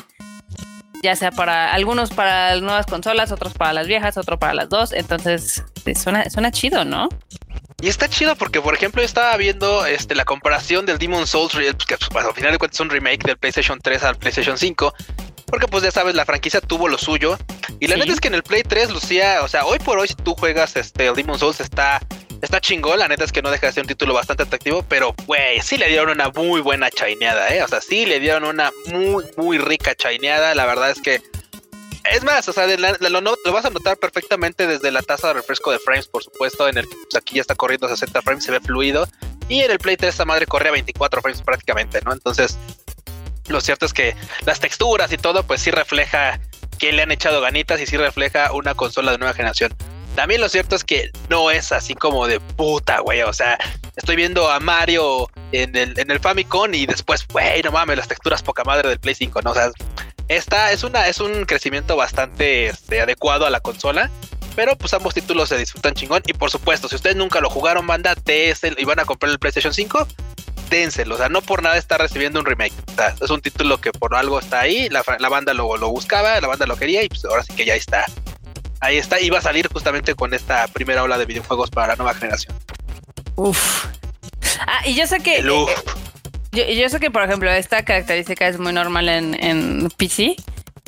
Ya sea para algunos para nuevas consolas, otros para las viejas, otro para las dos. Entonces, suena, suena chido, ¿no? Y está chido porque, por ejemplo, yo estaba viendo este, la comparación del Demon Souls, que pues, al final de cuentas es un remake del PlayStation 3 al PlayStation 5. Porque pues ya sabes, la franquicia tuvo lo suyo. Y la neta es que en el Play 3 lucía, o sea, hoy por hoy si tú juegas este, el Demon Souls está, está chingón. La neta es que no deja de ser un título bastante atractivo. Pero, güey, sí le dieron una muy buena chaineada, ¿eh? O sea, sí le dieron una muy, muy rica chaineada. La verdad es que es más, o sea, lo, vas a notar perfectamente desde la tasa de refresco de frames, por supuesto. En el pues, aquí ya está corriendo a 60 frames, se ve fluido. Y en el Play 3 esta madre corre a 24 frames prácticamente, ¿no? Entonces, lo cierto es que las texturas y todo, pues sí refleja que le han echado ganitas y sí refleja una consola de nueva generación. También lo cierto es que no es así como de puta, güey. O sea, estoy viendo a Mario en el, en el Famicom y después, güey, no mames, las texturas poca madre del Play 5, ¿no? O sea, esta es una es un crecimiento bastante este, adecuado a la consola. Pero pues ambos títulos se disfrutan chingón. Y por supuesto, si ustedes nunca lo jugaron, banda, TS y van a comprar el PlayStation 5, dénselo. O sea, no por nada está recibiendo un remake. O sea, es un título que por algo está ahí. La, banda lo, lo, buscaba, la banda lo quería y pues ahora sí que ya está. Ahí está. Y va a salir justamente con esta primera ola de videojuegos para la nueva generación. Uf. Ah, y yo sé que. Yo, yo, sé que, por ejemplo, esta característica es muy normal en, en PC,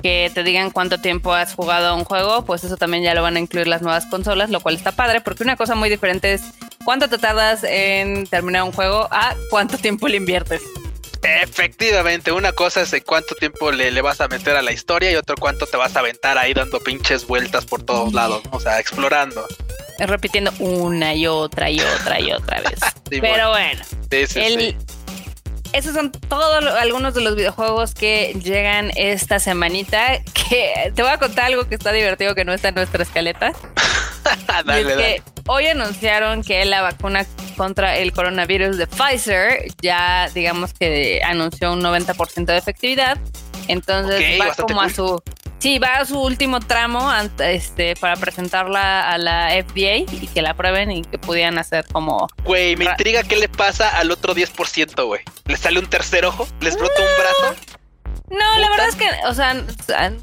que te digan cuánto tiempo has jugado a un juego, pues eso también ya lo van a incluir las nuevas consolas, lo cual está padre, porque una cosa muy diferente es cuánto te tardas en terminar un juego a cuánto tiempo le inviertes. Efectivamente, una cosa es cuánto tiempo le, le, vas a meter a la historia y otro cuánto te vas a aventar ahí dando pinches vueltas por todos lados, o sea, explorando. Repitiendo una y otra y otra y otra vez. [LAUGHS] Pero bueno, sí, sí, el, esos son todos algunos de los videojuegos que llegan esta semanita. Que te voy a contar algo que está divertido que no está en nuestra escaleta. [LAUGHS] dale, es que hoy anunciaron que la vacuna contra el coronavirus de Pfizer ya, digamos que anunció un 90% de efectividad. Entonces va como a su Sí, va a su último tramo este, para presentarla a la FDA y que la aprueben y que pudieran hacer como. Güey, me intriga qué le pasa al otro 10%, güey. ¿Le sale un tercer ojo? ¿Les brota un brazo? No, la verdad es que, o sea,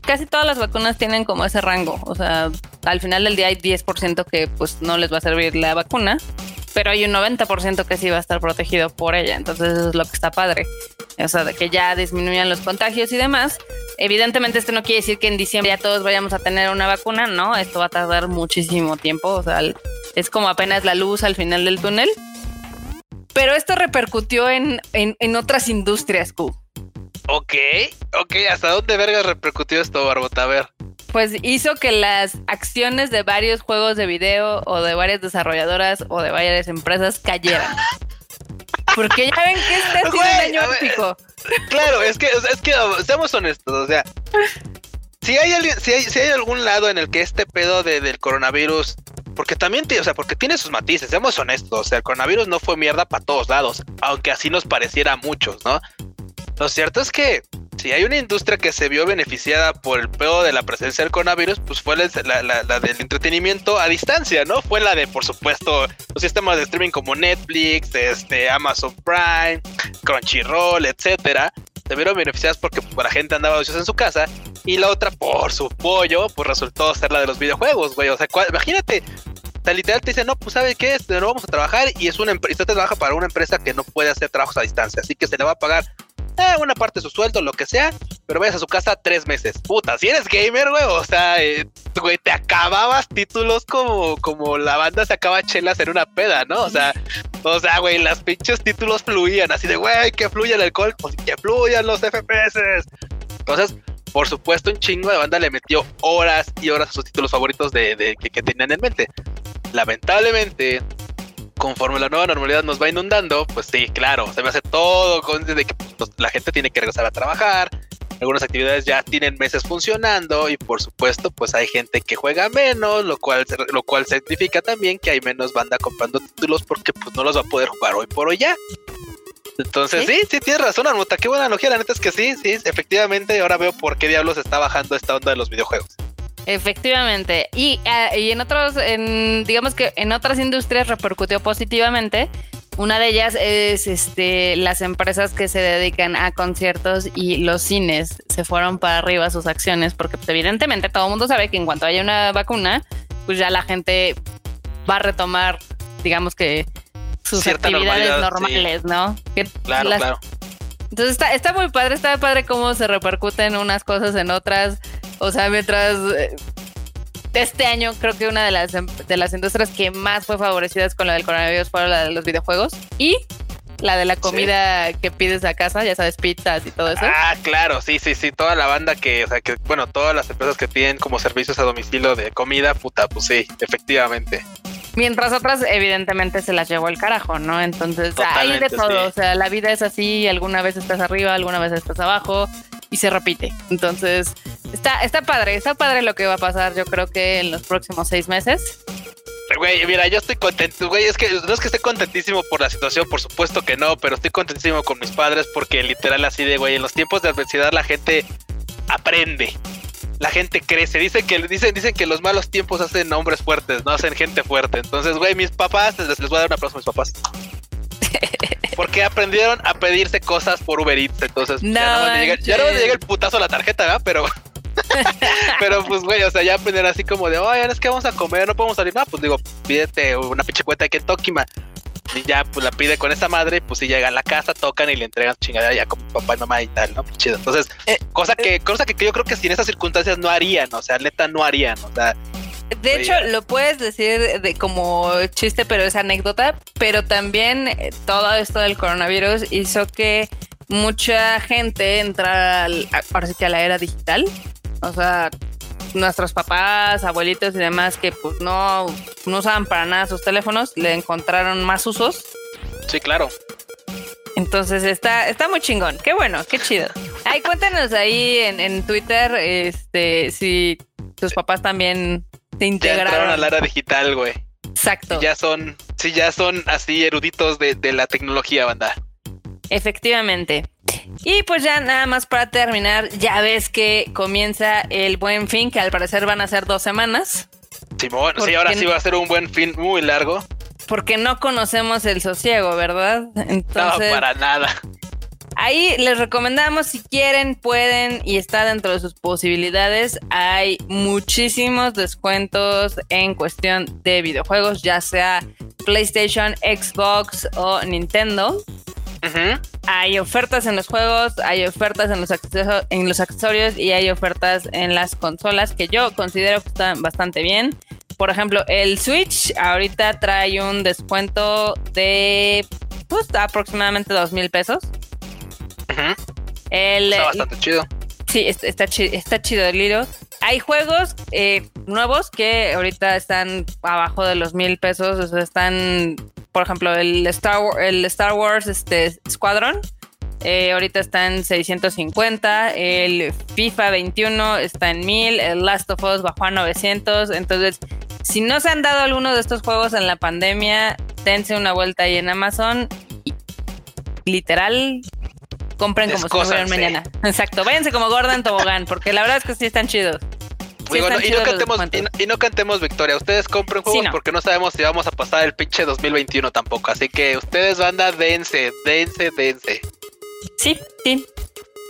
casi todas las vacunas tienen como ese rango. O sea, al final del día hay 10% que pues no les va a servir la vacuna pero hay un 90% que sí va a estar protegido por ella. Entonces eso es lo que está padre. O sea, de que ya disminuyan los contagios y demás. Evidentemente esto no quiere decir que en diciembre ya todos vayamos a tener una vacuna, ¿no? Esto va a tardar muchísimo tiempo. O sea, es como apenas la luz al final del túnel. Pero esto repercutió en, en, otras industrias, Q. Ok, ok, ¿hasta dónde verga repercutió esto, Barbota? A ver pues hizo que las acciones de varios juegos de video o de varias desarrolladoras o de varias empresas cayeran. [LAUGHS] Porque ya ven que este es un daño óptico. Claro, es que, es que seamos honestos, o sea, si hay, alguien, si hay, si hay algún lado en el que este pedo de, del coronavirus, porque también, o sea, porque tiene sus matices, seamos honestos, o sea, el coronavirus no fue mierda para todos lados, aunque así nos pareciera a muchos, ¿no? Lo cierto es que si hay una industria que se vio beneficiada por el pedo de la presencia del coronavirus, pues fue la, del entretenimiento a distancia, ¿no? Fue la de, por supuesto, los sistemas de streaming como Netflix, este, Amazon Prime, Crunchyroll, etcétera. Se vieron beneficiadas porque la gente andaba ociosa en su casa. Y la otra, por su pollo, pues resultó ser la de los videojuegos, güey. O sea, imagínate, o literal te dice, no, pues ¿sabe qué? No vamos a trabajar y es una empresa, usted trabaja para una empresa que no puede hacer trabajos a distancia, así que se le va a pagar eh, una parte de su sueldo, lo que sea, pero vayas a su casa tres meses. Puta, si eres gamer, güey, o sea, eh, güey, te acababas títulos como, como la banda se acaba chelas en una peda, ¿no? O sea, o sea, güey, las pinches títulos fluían, así de, güey, que fluya el alcohol, pues que fluyan los FPS. Entonces, por supuesto, un chingo de banda le metió horas y horas a sus títulos favoritos de, que, que tenían en mente. Lamentablemente, conforme la nueva normalidad nos va inundando, pues sí, claro, se me hace todo con de que pues, la gente tiene que regresar a trabajar. Algunas actividades ya tienen meses funcionando y por supuesto, pues hay gente que juega menos, lo cual lo cual significa también que hay menos banda comprando títulos porque pues no los va a poder jugar hoy por hoy ya. Entonces, sí, sí, tienes razón, Armuta. Qué buena analogía. La neta es que sí, sí, efectivamente. Ahora veo por qué diablos está bajando esta onda de los videojuegos. Efectivamente. Y, ah, y en otros, en, digamos que en otras industrias repercutió positivamente. Una de ellas es este, las empresas que se dedican a conciertos y los cines se fueron para arriba sus acciones porque pues, evidentemente todo el mundo sabe que en cuanto haya una vacuna, pues ya la gente va a retomar, digamos que sus actividades normales, ¿no? claro, claro. Entonces está, está muy padre, está padre cómo se repercuten unas cosas en otras. O sea, mientras eh, este año creo que una de las, de las industrias que más fue favorecidas con la del coronavirus fue la de los videojuegos y la de la comida que pides a casa, ya sabes, pizzas y todo eso. Ah, claro, sí, sí, sí, toda la banda que, o sea, que, bueno, todas las empresas que piden como servicios a domicilio de comida, puta, pues sí, efectivamente. Mientras otras, evidentemente, se las llevó el carajo, ¿no? Entonces, hay de todo. O sea, la vida es así, alguna vez estás arriba, alguna vez estás abajo y se repite. Entonces, está, está padre, está padre lo que va a pasar, yo creo que en los próximos seis meses. Güey, mira, yo estoy contento, güey, es que no es que esté contentísimo por la situación, por supuesto que no, pero estoy contentísimo con mis padres porque literal así de, güey, en los tiempos de adversidad la gente aprende la gente crece. Dice que, dicen, dicen que los malos tiempos hacen hombres fuertes, no hacen gente fuerte. Entonces, güey, mis papás, les, voy a dar un aplauso a mis papás. [LAUGHS] Porque aprendieron a pedirse cosas por Uber Eats. Entonces, ya, no me llega, el putazo a la tarjeta, ¿verdad? Pero. [LAUGHS] pero pues, güey, o sea, ya aprender así como de, oye, es que vamos a comer, no podemos salir. No, pues digo, pídete una pinche cuenta de Kentucky, man. Y ya pues la pide con esa madre, pues si llega a la casa, tocan y le entregan chingadera ya como papá y mamá y tal, ¿no? Chido. Entonces, eh, cosa que, cosa que yo creo que si en esas circunstancias no harían, o sea, neta no harían, o sea. De hecho, lo puedes decir de como chiste, pero es anécdota, pero también eh, todo esto del coronavirus hizo que mucha gente entrara al, ahora sí que a la era digital. O sea, nuestros papás, abuelitos y demás que pues no, no usaban para nada sus teléfonos, le encontraron más usos. Sí, claro. Entonces está, está muy chingón. Qué bueno, qué chido. Ay, cuéntanos ahí en, en Twitter este, si tus papás también se integraron. a la era digital, güey. Exacto. Ya son, sí, ya son así eruditos de, de la tecnología, banda. Efectivamente. Y pues ya nada más para terminar, ya ves que comienza el buen fin, que al parecer van a ser dos semanas. Simón, sí, ahora sí va a ser un buen fin muy largo. Porque no conocemos el sosiego, ¿verdad? Entonces, no, para nada. Ahí les recomendamos si quieren, pueden y está dentro de sus posibilidades. Hay muchísimos descuentos en cuestión de videojuegos, ya sea PlayStation, Xbox o Nintendo. Hay ofertas en los juegos, hay ofertas en los, en los accesorios y hay ofertas en las consolas que yo considero que están bastante bien. Por ejemplo, el Switch ahorita trae un descuento de pues, aproximadamente dos mil pesos. Está bastante chido. Sí, está, chido, está chido el libro. Hay juegos eh, nuevos que ahorita están abajo de los mil pesos, o sea, están por ejemplo, el Star, el Star Wars este, Squadron. Eh, ahorita está en 650, el FIFA 21 está en 1000, el Last of Us bajó a 900. Entonces, si no se han dado alguno de estos juegos en la pandemia, dense una vuelta ahí en Amazon. Y, literal, compren como si fueran mañana. [LAUGHS] Exacto, váyanse como Gordon Tobogán, porque la verdad es que sí están chidos y, no cantemos, victoria. Ustedes compren juegos porque no sabemos si vamos a pasar el pinche 2021 tampoco. Así que ustedes, banda, dense, dense, dense. Sí, sí.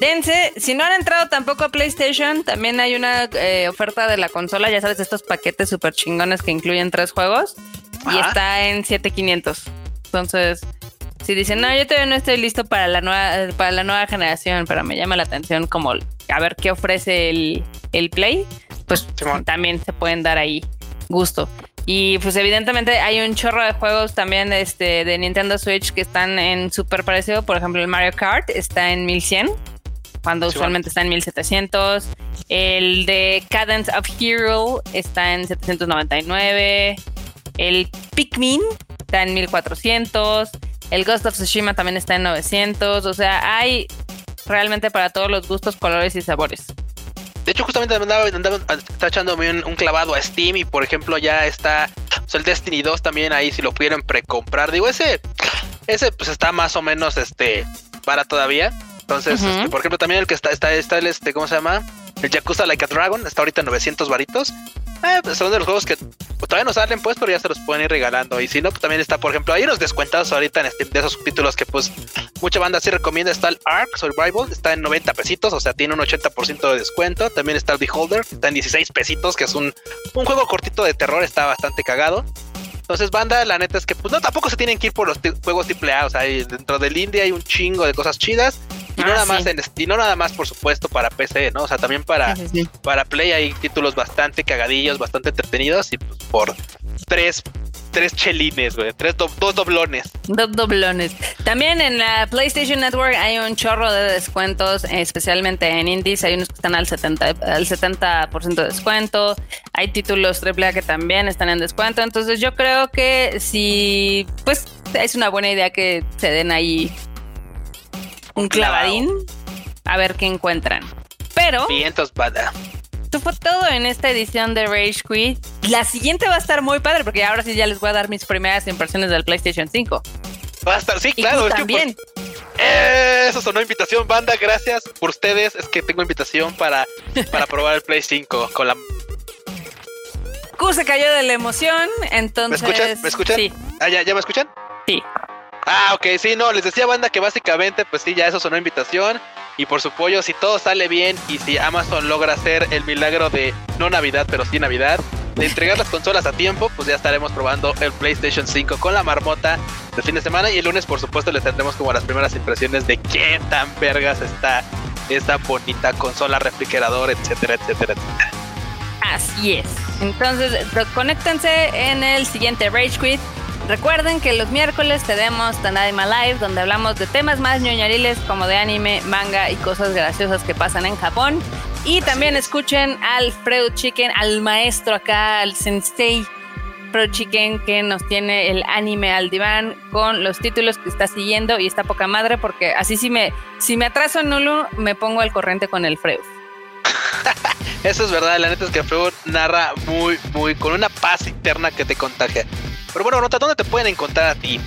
Dense. Si no han entrado tampoco a PlayStation, también hay una eh, oferta de la consola. Ya sabes, estos paquetes súper chingones que incluyen tres juegos. Y está en 7500. Entonces, si dicen, no, yo todavía no estoy listo para la nueva, para la nueva generación, pero me llama la atención como a ver qué ofrece el, el Play, pues también se pueden dar ahí gusto. Y pues evidentemente hay un chorro de juegos también este, de Nintendo Switch que están en súper parecido. Por ejemplo, el Mario Kart está en 1100, cuando usualmente está en 1700. El de Cadence of Hero está en 799. El Pikmin está en 1400. El Ghost of Tsushima también está en 900. O sea, hay realmente para todos los gustos, colores y sabores. De hecho, justamente andaba, andaba echándome un, clavado a Steam y por ejemplo ya está el Destiny 2 también ahí si lo pudieran precomprar. Digo, ese, ese pues está más o menos este para todavía. Entonces, este, por ejemplo, también el que está, está, está el este, ¿cómo se llama? El Yakuza Like a Dragon, está ahorita 900 varitos. Eh, pues son de los juegos que todavía no salen, pues, pero ya se los pueden ir regalando. Y si no, pues también está, por ejemplo, hay unos descuentados ahorita en de esos subtítulos que, pues, mucha banda sí recomienda. Está el Ark Survival, está en 90 pesitos, o sea, tiene un 80% de descuento. También está el Beholder, está en 16 pesitos, que es un, un juego cortito de terror, está bastante cagado. Entonces, banda, la neta es que, pues, no, tampoco se tienen que ir por los juegos AAA. O sea, dentro del indie hay un chingo de cosas chidas. Y no, ah, nada más en, y no nada más, por supuesto, para PC, ¿no? O sea, también para, para Play hay títulos bastante cagadillos, bastante entretenidos y pues por tres tres chelines, güey. Tres dos doblones. Dos doblones. También en la PlayStation Network hay un chorro de descuentos, especialmente en indies. Hay unos que están al 70%, al 70 de descuento. Hay títulos AAA que también están en descuento. Entonces yo creo que si, pues, es una buena idea que se den ahí un clavadín a ver qué encuentran. Pero. Vientos, bada. Esto fue todo en esta edición de Rage Quit. La siguiente va a estar muy padre porque ahora sí ya les voy a dar mis primeras impresiones del PlayStation 5. Va a estar, sí, claro. también. eso sonó invitación, banda. Gracias por ustedes. Es que tengo invitación para, para probar el Play 5 con la. Q se cayó de la emoción, entonces. ¿Me escuchan? ¿Me escuchan? Sí. Ah, ¿ya, ¿ya me escuchan? Sí. Ah, ok, sí, no, les decía banda que básicamente, pues sí, ya eso sonó invitación. Y por su pollo, si todo sale bien y si Amazon logra hacer el milagro de no Navidad, pero sí Navidad, de entregar las consolas a tiempo, pues ya estaremos probando el PlayStation 5 con la marmota de fin de semana. Y el lunes, por supuesto, les tendremos como las primeras impresiones de qué tan vergas está esta bonita consola, refrigerador, etcétera, etcétera, etcétera. Así es. Entonces, conéctense en el siguiente Rage Quit Recuerden que los miércoles tenemos Tanaima Live, donde hablamos de temas más ñoñariles como de anime, manga y cosas graciosas que pasan en Japón. Y también escuchen al Freud Chicken, al maestro acá, al sensei Freud Chicken, que nos tiene el anime al diván con los títulos que está siguiendo y está poca madre, porque así si me, si me atraso en Nulu, me pongo al corriente con el Freud. [LAUGHS] Eso es verdad, la neta es que Freud narra muy, muy, con una paz interna que te contagia. Pero bueno, Nota, ¿dónde te pueden encontrar a ti?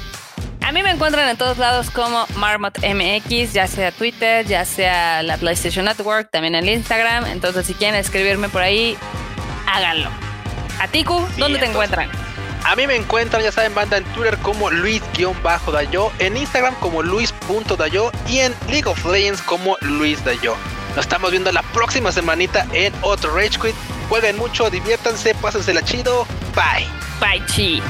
A mí me encuentran en todos lados como Marmot MX, ya sea Twitter, ya sea la PlayStation Network, también el Instagram. Entonces, si quieren escribirme por ahí, háganlo. A Tiku, ¿dónde te encuentran? A mí me encuentran, ya saben, banda en Twitter como Luis-Dayo, en Instagram como Luis.dayo y en League of Legends como Luis Dayo. Nos estamos viendo la próxima semanita en otro Rage Quit. Jueguen mucho, diviértanse, pásensela chido. Bye. Bye, chi.